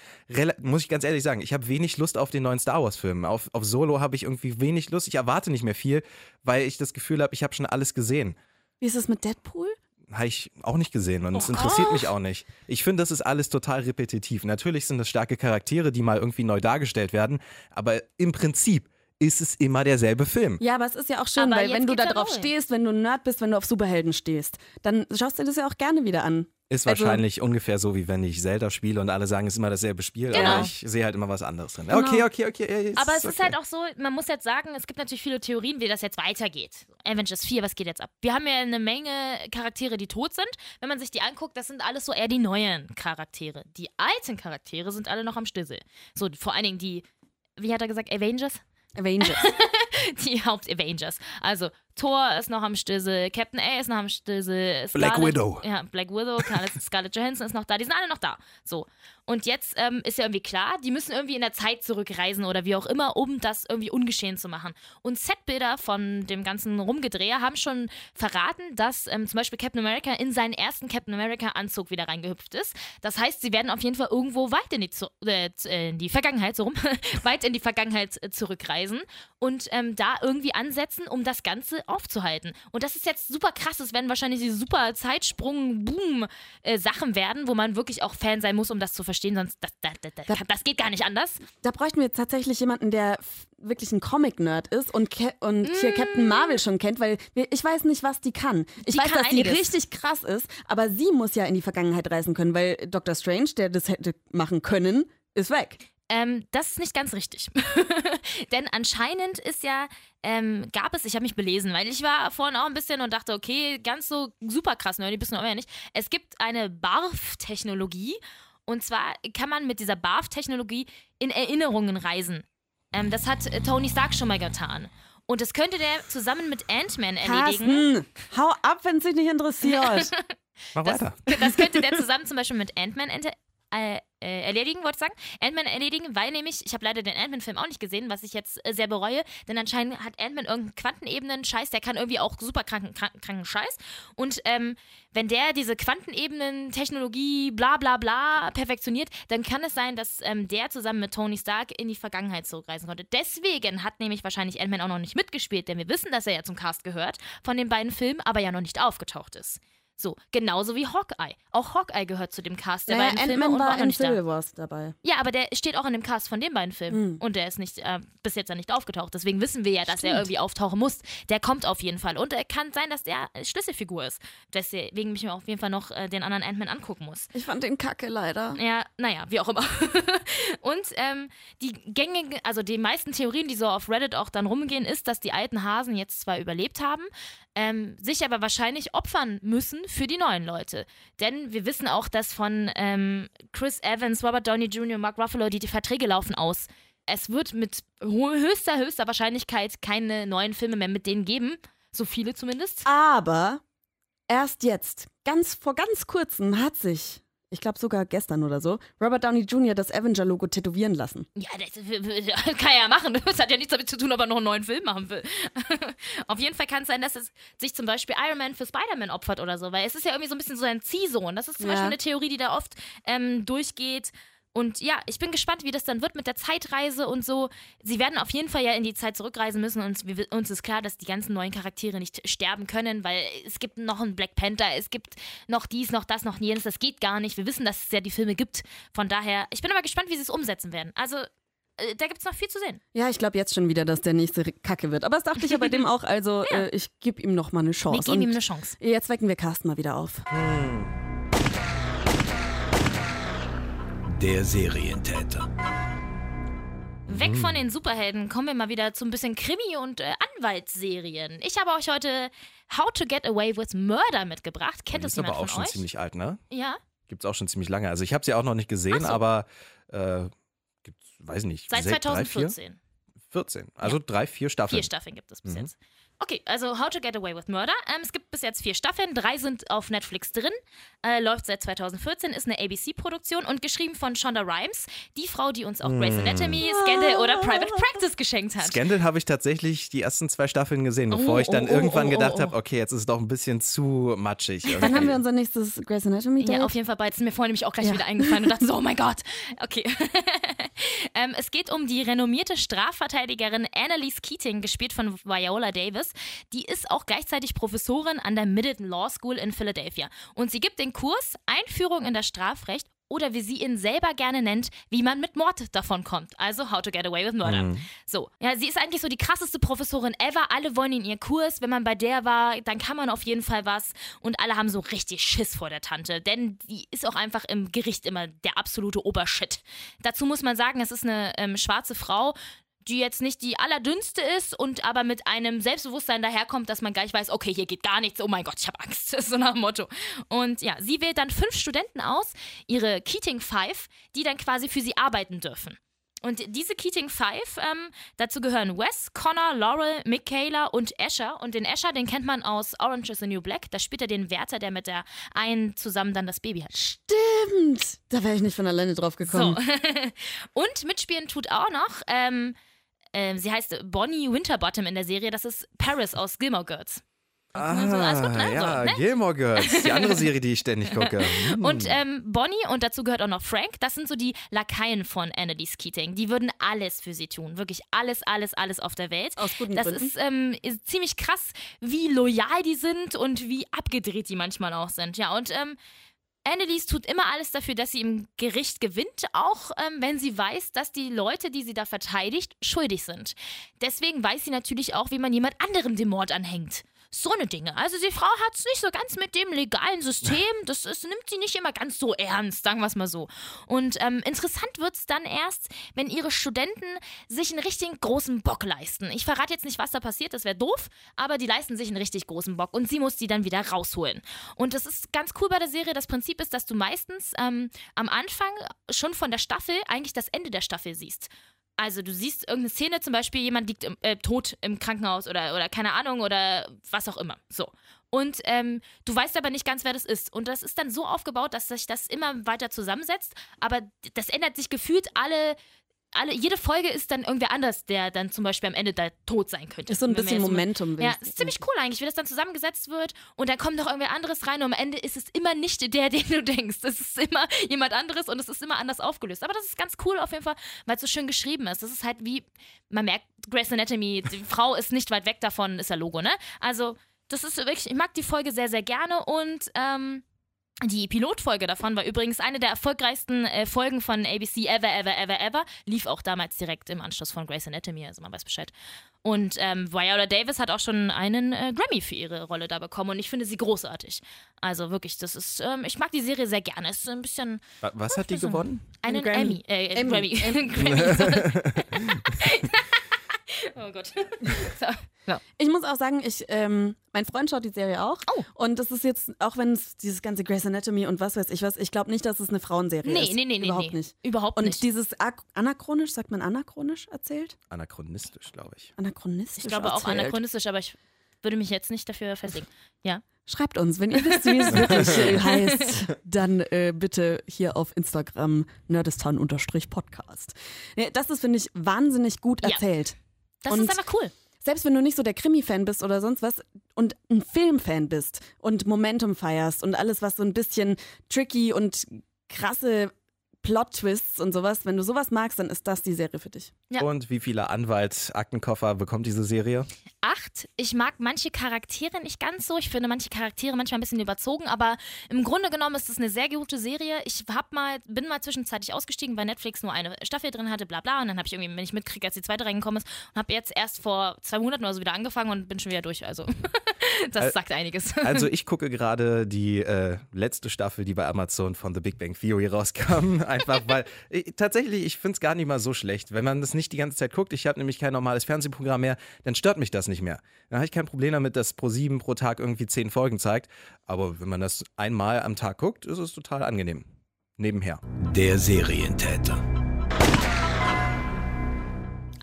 muss ich ganz ehrlich sagen, ich habe wenig Lust auf den neuen Star Wars-Film. Auf, auf Solo habe ich irgendwie wenig Lust. Ich erwarte nicht mehr viel, weil ich das Gefühl habe, ich habe schon alles gesehen. Wie ist es mit Deadpool? Habe ich auch nicht gesehen und es interessiert mich auch nicht. Ich finde, das ist alles total repetitiv. Natürlich sind das starke Charaktere, die mal irgendwie neu dargestellt werden, aber im Prinzip ist es immer derselbe Film. Ja, aber es ist ja auch schön, Aber weil wenn du da drauf stehst, wenn du ein Nerd bist, wenn du auf Superhelden stehst, dann schaust du dir das ja auch gerne wieder an. Ist Also- wahrscheinlich ungefähr so, wie wenn ich Zelda spiele und alle sagen, es ist immer dasselbe Spiel, Genau. aber ich sehe halt immer was anderes drin. Genau. Okay, okay, okay. ja, ist Aber es ist okay. halt auch so, man muss jetzt sagen, es gibt natürlich viele Theorien, wie das jetzt weitergeht. Avengers 4, was geht jetzt ab? Wir haben ja eine Menge Charaktere, die tot sind. Wenn man sich die anguckt, das sind alles so eher die neuen Charaktere. Die alten Charaktere sind alle noch am Stissel. So, vor allen Dingen die, wie hat er gesagt, Avengers? Avengers. Die Haupt-Avengers. Also Thor ist noch am Stissel, Captain A ist noch am Stissel. Black Widow. Ja, Black Widow, Scarlett, Johansson ist noch da. Die sind alle noch da. So. Und jetzt ähm, ist ja irgendwie klar, die müssen irgendwie in der Zeit zurückreisen oder wie auch immer, um das irgendwie ungeschehen zu machen. Und Setbilder von dem ganzen Rumgedreher haben schon verraten, dass ähm, zum Beispiel Captain America in seinen ersten Captain America-Anzug wieder reingehüpft ist. Das heißt, sie werden auf jeden Fall irgendwo weit in die, zu äh, äh, in die Vergangenheit, so rum, weit in die Vergangenheit zurückreisen und ähm, da irgendwie ansetzen, um das Ganze aufzuhalten. Und das ist jetzt super krass. Es werden wahrscheinlich diese super Zeitsprung-Boom-Sachen werden, wo man wirklich auch Fan sein muss, um das zu verstehen. Sonst, das, das, das, das, geht gar nicht anders. da bräuchten wir jetzt tatsächlich jemanden, der wirklich ein Comic-Nerd ist und, und hier Captain Marvel schon kennt, weil ich weiß nicht, was die kann. Ich Die weiß, kann dass die einiges. richtig krass ist, aber sie muss ja in die Vergangenheit reisen können, weil Dr. Strange, der das hätte machen können, ist weg. Ähm, das ist nicht ganz richtig. Denn anscheinend ist ja, ähm, gab es, ich habe mich belesen, weil ich war vorhin auch ein bisschen und dachte, okay, ganz so super krass nerdy bist du aber ja nicht. Es gibt eine BARF-Technologie und zwar kann man mit dieser BARF-Technologie in Erinnerungen reisen. Ähm, das hat äh, Tony Stark schon mal getan. Und das könnte der zusammen mit Ant-Man erledigen. Carsten, hau ab, wenn es dich nicht interessiert. Mach Das, weiter. das könnte der zusammen zum Beispiel mit Ant-Man äh, äh, erledigen, wollte ich sagen. Ant-Man erledigen, weil nämlich, ich habe leider den Ant-Man-Film auch nicht gesehen, was ich jetzt äh, sehr bereue, denn anscheinend hat Ant-Man irgendeinen Quantenebenen-Scheiß, der kann irgendwie auch super kranken, kranken, kranken Scheiß. Und ähm, wenn der diese Quantenebenen-Technologie, bla bla bla, perfektioniert, dann kann es sein, dass ähm, der zusammen mit Tony Stark in die Vergangenheit zurückreisen konnte. Deswegen hat nämlich wahrscheinlich Ant-Man auch noch nicht mitgespielt, denn wir wissen, dass er ja zum Cast gehört von den beiden Filmen, aber ja noch nicht aufgetaucht ist. So, genauso wie Hawkeye. Auch Hawkeye gehört zu dem Cast der naja, beiden Filme und war war auch noch in nicht da. Wars dabei. Ja, aber der steht auch in dem Cast von den beiden Filmen. Hm. Und der ist nicht äh, bis jetzt ja nicht aufgetaucht. Deswegen wissen wir ja, dass er irgendwie auftauchen muss. Der kommt auf jeden Fall. Und er kann sein, dass der Schlüsselfigur ist. Deswegen mich mir auf jeden Fall noch äh, den anderen Ant-Man angucken muss. Ich fand den kacke leider. Ja, naja, wie auch immer. und ähm, die gängigen, also die meisten Theorien, die so auf Reddit auch dann rumgehen, ist, dass die alten Hasen jetzt zwar überlebt haben, ähm, sich aber wahrscheinlich opfern müssen für die neuen Leute. Denn wir wissen auch, dass von ähm, Chris Evans, Robert Downey Jr., Mark Ruffalo, die, die Verträge laufen aus. Es wird mit höchster, höchster Wahrscheinlichkeit keine neuen Filme mehr mit denen geben. So viele zumindest. Aber erst jetzt, ganz vor ganz kurzem, hat sich, ich glaube sogar gestern oder so, Robert Downey Jr. das Avenger-Logo tätowieren lassen. Ja, das kann er ja machen. Das hat ja nichts damit zu tun, ob er noch einen neuen Film machen will. Auf jeden Fall kann es sein, dass es sich zum Beispiel Iron Man für Spider-Man opfert oder so, weil es ist ja irgendwie so ein bisschen so ein Ziehsohn. Das ist zum Ja. Beispiel eine Theorie, die da oft ähm, durchgeht. Und ja, ich bin gespannt, wie das dann wird mit der Zeitreise und so. Sie werden auf jeden Fall ja in die Zeit zurückreisen müssen und uns ist klar, dass die ganzen neuen Charaktere nicht sterben können, weil es gibt noch einen Black Panther, es gibt noch dies, noch das, noch jenes. Das geht gar nicht. Wir wissen, dass es ja die Filme gibt. Von daher, ich bin aber gespannt, wie sie es umsetzen werden. Also, äh, da gibt es noch viel zu sehen. Ja, ich glaube jetzt schon wieder, dass der nächste Kacke wird. Aber das dachte ich ja bei dem auch. Also äh, ich gebe ihm noch mal eine Chance. Wir geben ihm eine Chance. Jetzt wecken wir Carsten mal wieder auf. Der Serientäter. Weg von den Superhelden kommen wir mal wieder zu ein bisschen Krimi- und äh, Anwaltsserien. Ich habe euch heute How to Get Away with Murder mitgebracht. Kennt das ist aber jemand auch von schon euch? ziemlich alt, ne? ja, Gibt's auch schon ziemlich lange. Also ich habe sie auch noch nicht gesehen, so. aber äh, gibt's, weiß nicht, seit sech- drei, vier? 2014. 14. Also drei, vier Staffeln. Vier Staffeln gibt es bis Mhm. jetzt. Okay, also How to Get Away with Murder. Ähm, es gibt bis jetzt vier Staffeln, drei sind auf Netflix drin, äh, läuft seit 2014, ist eine ABC-Produktion und geschrieben von Shonda Rhimes, die Frau, die uns auch Grey's Anatomy, Scandal oder Private Practice geschenkt hat. Scandal habe ich tatsächlich die ersten zwei Staffeln gesehen, Oh, bevor ich dann oh, oh, irgendwann oh, gedacht oh, oh. habe, okay, jetzt ist es doch ein bisschen zu matschig. Irgendwie. haben wir unser nächstes Grey's Anatomy Date? Ja, auf jeden Fall bald. Ist mir vorhin nämlich auch gleich Ja. wieder eingefallen und dachte so, oh mein Gott. Okay. ähm, es geht um die renommierte Strafverteidigerin Annalise Keating, gespielt von Viola Davis. Die ist auch gleichzeitig Professorin an der Middleton Law School in Philadelphia. Und sie gibt den Kurs Einführung in das Strafrecht oder wie sie ihn selber gerne nennt, wie man mit Mord davon kommt. Also How to Get Away with Murder. So, ja, sie ist eigentlich so die krasseste Professorin ever. Alle wollen in ihr Kurs. Wenn man bei der war, dann kann man auf jeden Fall was. Und alle haben so richtig Schiss vor der Tante. Denn die ist auch einfach im Gericht immer der absolute Obershit. Dazu muss man sagen, es ist eine ähm, schwarze Frau, die jetzt nicht die allerdünnste ist und aber mit einem Selbstbewusstsein daherkommt, dass man gleich weiß, okay, hier geht gar nichts, oh mein Gott, ich habe Angst, so nach dem Motto. Und ja, sie wählt dann fünf Studenten aus, ihre Keating Five, die dann quasi für sie arbeiten dürfen. Und diese Keating Five, ähm, dazu gehören Wes, Connor, Laurel, Michaela und Asher. Und den Asher, den kennt man aus Orange is the New Black. Da spielt er den Wärter, der mit der einen zusammen dann das Baby hat. Stimmt. Da wäre ich nicht von alleine drauf gekommen. So. und mitspielen tut auch noch, ähm, ähm, sie heißt Bonnie Winterbottom in der Serie. Das ist Paris aus Gilmore Girls. Ah, Also, alles gut, ne? ja, So, ne? Gilmore Girls, die andere Serie, die ich ständig gucke. Hm. Und ähm, Bonnie und dazu gehört auch noch Frank, das sind so die Lakaien von Annalise Keating. Die würden alles für sie tun. Wirklich alles, alles, alles auf der Welt. Aus guten das Gründen. ist, ähm, ist ziemlich krass, wie loyal die sind und wie abgedreht die manchmal auch sind. Ja, und ähm, Annalise tut immer alles dafür, dass sie im Gericht gewinnt, auch ähm, wenn sie weiß, dass die Leute, die sie da verteidigt, schuldig sind. Deswegen weiß sie natürlich auch, wie man jemand anderem den Mord anhängt. So eine Dinge. Also die Frau hat es nicht so ganz mit dem legalen System. Das ist, nimmt sie nicht immer ganz so ernst, sagen wir es mal so. Und ähm, interessant wird es dann erst, wenn ihre Studenten sich einen richtigen großen Bock leisten. Ich verrate jetzt nicht, was da passiert, das wäre doof, aber die leisten sich einen richtig großen Bock und sie muss die dann wieder rausholen. Und das ist ganz cool bei der Serie. Das Prinzip ist, dass du meistens ähm, am Anfang schon von der Staffel eigentlich das Ende der Staffel siehst. Also du siehst irgendeine Szene, zum Beispiel jemand liegt im, äh, tot im Krankenhaus oder, oder keine Ahnung oder was auch immer. So. Und ähm, du weißt aber nicht ganz, wer das ist. Und das ist dann so aufgebaut, dass sich das immer weiter zusammensetzt. Aber das ändert sich gefühlt alle, alle, jede Folge ist dann irgendwer anders, der dann zum Beispiel am Ende da tot sein könnte. Ist so ein bisschen so- Momentum. will Ja, ist ziemlich cool eigentlich, wie das dann zusammengesetzt wird und dann kommt noch irgendwer anderes rein und am Ende ist es immer nicht der, den du denkst. Es ist immer jemand anderes und es ist immer anders aufgelöst. Aber das ist ganz cool auf jeden Fall, weil es so schön geschrieben ist. Das ist halt wie, man merkt, Grey's Anatomy, die Frau ist nicht weit weg davon, ist ja Logo, ne? Also, das ist wirklich, ich mag die Folge sehr, sehr gerne und, ähm, die Pilotfolge davon war übrigens eine der erfolgreichsten äh, Folgen von ABC ever, ever, ever, ever. Lief auch damals direkt im Anschluss von Grey's Anatomy, also man weiß Bescheid. Und ähm, Viola Davis hat auch schon einen äh, Grammy für ihre Rolle da bekommen und ich finde sie großartig. Also wirklich, das ist, ähm, ich mag die Serie sehr gerne. Es ist ein bisschen Wa- Was hat die gewonnen? einen Grammy. Emmy. Äh, äh, Emmy. Grammy. Grammy. oh Gott. So. Ich muss auch sagen, ich, ähm, mein Freund schaut die Serie auch. Oh. Und das ist jetzt, auch wenn es dieses ganze Grey's Anatomy und was weiß ich was, ich glaube nicht, dass es eine Frauenserie Nee, ist. nee, nee, nee. Überhaupt nee. nicht. Überhaupt Und nicht. dieses ak- anachronisch, sagt man anachronisch erzählt? Anachronistisch, glaube ich. Anachronistisch Ich glaube auch erzählt. anachronistisch, aber ich würde mich jetzt nicht dafür festlegen. Ja. Schreibt uns, wenn ihr wisst, wie es wirklich heißt, dann äh, bitte hier auf Instagram nerdistan-podcast. Nee, das ist, finde ich, wahnsinnig gut Ja. Das Und- ist einfach cool. Selbst wenn du nicht so der Krimi-Fan bist oder sonst was und ein Film-Fan bist und Momentum feierst und alles, was so ein bisschen tricky und krasse Plot-Twists und sowas. Wenn du sowas magst, dann ist das die Serie für dich. Ja. Und wie viele Anwalt-Aktenkoffer bekommt diese Serie? Acht. Ich mag manche Charaktere nicht ganz so. Ich finde manche Charaktere manchmal ein bisschen überzogen, aber im Grunde genommen ist es eine sehr gute Serie. Ich hab mal, bin mal zwischenzeitlich ausgestiegen, weil Netflix nur eine Staffel drin hatte, bla bla. Und dann habe ich irgendwie, wenn ich mitkriege, als die zweite reingekommen ist, und habe jetzt erst vor zwei Monaten oder so wieder angefangen und bin schon wieder durch. Also, das sagt einiges. Also ich gucke gerade die äh, letzte Staffel, die bei Amazon von The Big Bang Theory rauskam. Einfach weil, ich, tatsächlich, ich finde es gar nicht mal so schlecht. Wenn man das nicht die ganze Zeit guckt, ich habe nämlich kein normales Fernsehprogramm mehr, dann stört mich das nicht mehr. Dann habe ich kein Problem damit, dass Pro7 pro Tag irgendwie zehn Folgen zeigt. Aber wenn man das einmal am Tag guckt, ist es total angenehm. Nebenher. Der Serientäter.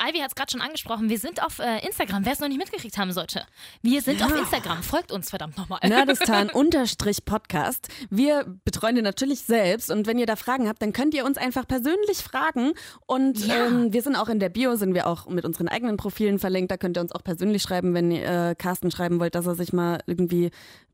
Ivy hat es gerade schon angesprochen. Wir sind auf äh, Instagram, wer es noch nicht mitgekriegt haben sollte. Wir sind auf Instagram. Folgt uns verdammt nochmal. Nerdistan-Podcast. Wir betreuen den natürlich selbst und wenn ihr da Fragen habt, dann könnt ihr uns einfach persönlich fragen und Ja. ähm, wir sind auch in der Bio, sind wir auch mit unseren eigenen Profilen verlinkt, da könnt ihr uns auch persönlich schreiben, wenn ihr äh, Carsten schreiben wollt, dass er sich mal irgendwie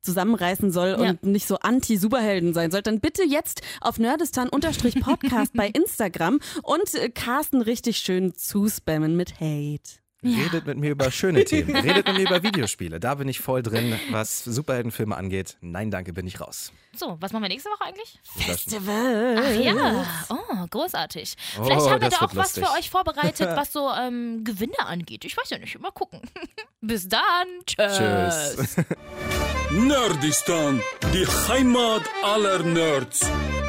zusammenreißen soll Ja. und nicht so anti-Superhelden sein soll, dann bitte jetzt auf Nerdistan-Podcast bei Instagram und äh, Carsten richtig schön zuspammen mit Hate. Redet mit mir über schöne Themen. Redet mit mir über Videospiele. Da bin ich voll drin. Was Superheldenfilme angeht, nein, danke, bin ich raus. So, was machen wir nächste Woche eigentlich? Festival. Ach ja, oh, großartig. Vielleicht Oh, haben wir da auch wird was für lustig. euch vorbereitet, was so ähm, Gewinne angeht. Ich weiß ja nicht, mal gucken. Bis dann. Tschüss. Tschüss. Nerdistan, die Heimat aller Nerds.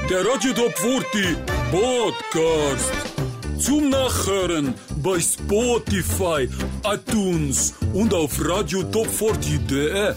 Der Radio Top 40 Podcast. Zum Nachhören bei Spotify, iTunes und auf radiotop40.de.